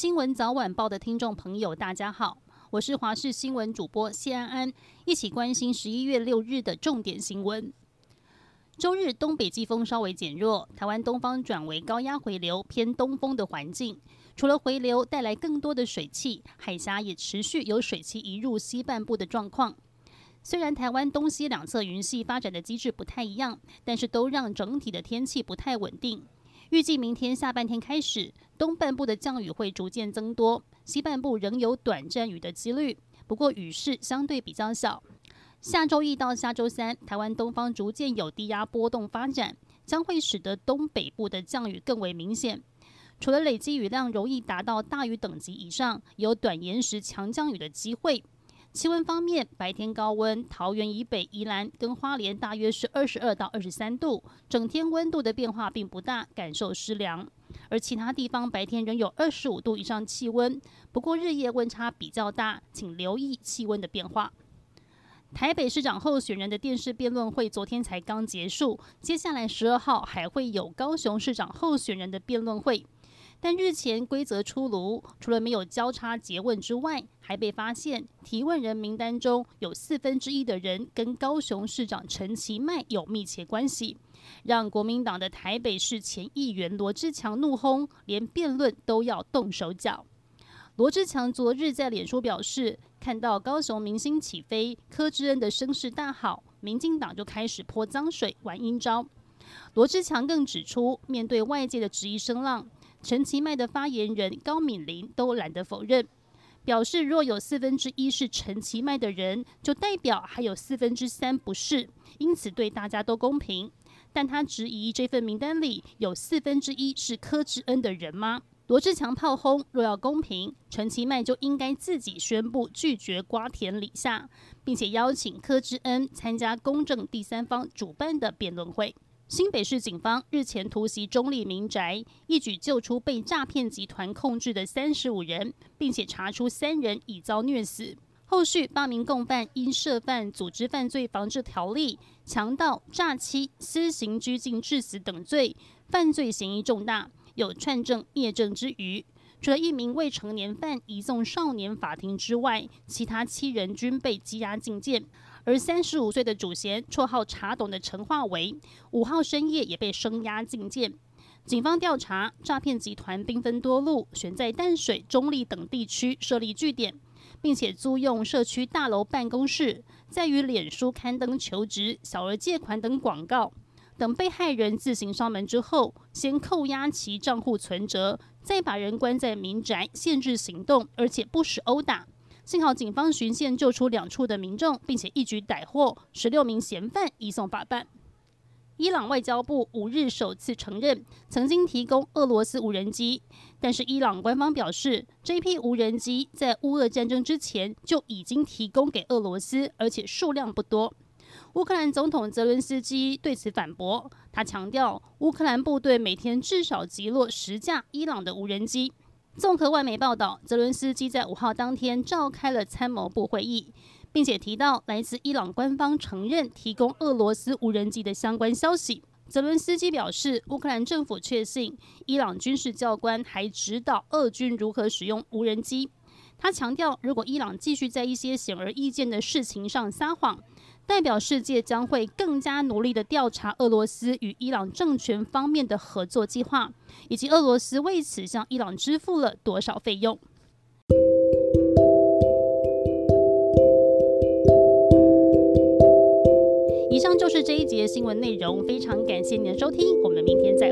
新闻早晚报的听众朋友，大家好，我是华视新闻主播谢安安，一起关心十一月六日的重点新闻。周日东北季风稍微减弱，台湾东方转为高压回流偏东风的环境，除了回流带来更多的水汽，海峡也持续有水汽移入西半部的状况。虽然台湾东西两侧云系发展的机制不太一样，但是都让整体的天气不太稳定。预计明天下半天开始，东半部的降雨会逐渐增多，西半部仍有短暂雨的几率，不过雨势相对比较小。下周一到下周三，台湾东方逐渐有低压波动发展，将会使得东北部的降雨更为明显。除了累积雨量容易达到大雨等级以上，有短延时强降雨的机会。气温方面，白天高温，桃园以北、宜兰跟花莲大约是二十二到二十三度，整天温度的变化并不大，感受湿凉。而其他地方白天仍有二十五度以上气温，不过日夜温差比较大，请留意气温的变化。台北市长候选人的电视辩论会昨天才刚结束，接下来十二号还会有高雄市长候选人的辩论会。但日前规则出炉，除了没有交叉詰问之外，还被发现提问人名单中有四分之一的人跟高雄市长陈其迈有密切关系，让国民党的台北市前议员罗志强怒轰，连辩论都要动手脚。罗志强昨日在脸书表示，看到高雄明星起飞，柯志恩的声势大好，民进党就开始泼脏水、玩阴招。罗志强更指出，面对外界的质疑声浪。陈其迈的发言人高敏玲都懒得否认，表示若有四分之一是陈其迈的人，就代表还有四分之三不是，因此对大家都公平。但他质疑这份名单里有四分之一是柯志恩的人吗？罗志强炮轰，若要公平，陈其迈就应该自己宣布拒绝瓜田李下，并且邀请柯志恩参加公正第三方主办的辩论会。新北市警方日前突袭中立民宅，一举救出被诈骗集团控制的三十五人，并且查出三人已遭虐死。后续八名共犯因涉犯组织犯罪防治条例、强盗、诈欺、私刑拘禁致死等罪，犯罪嫌疑重大，有串证灭证之虞。除了一名未成年犯移送少年法庭之外，其他七人均被羁押禁见。而三十五岁的主嫌，绰号“茶董”的陈化为，五号深夜也被声押禁见。警方调查，诈骗集团兵分多路，选在淡水、中坜等地区设立据点，并且租用社区大楼办公室，在于脸书刊登求职、小额借款等广告。等被害人自行上门之后，先扣押其账户存折，再把人关在民宅，限制行动，而且不时殴打。幸好警方巡线救出两处的民众，并且一举逮获十六名嫌犯，移送法办。伊朗外交部五日首次承认曾经提供俄罗斯无人机，但是伊朗官方表示，这批无人机在乌俄战争之前就已经提供给俄罗斯，而且数量不多。乌克兰总统泽伦斯基对此反驳，他强调乌克兰部队每天至少击落十架伊朗的无人机。综合外媒报道，泽伦斯基在五号当天召开了参谋部会议，并且提到来自伊朗官方承认提供俄罗斯无人机的相关消息。泽伦斯基表示，乌克兰政府确信伊朗军事教官还指导俄军如何使用无人机。他强调，如果伊朗继续在一些显而易见的事情上撒谎，代表世界将会更加努力的调查俄罗斯与伊朗政权方面的合作计划，以及俄罗斯为此向伊朗支付了多少费用。以上就是这一节新闻内容，非常感谢您的收听，我们明天再。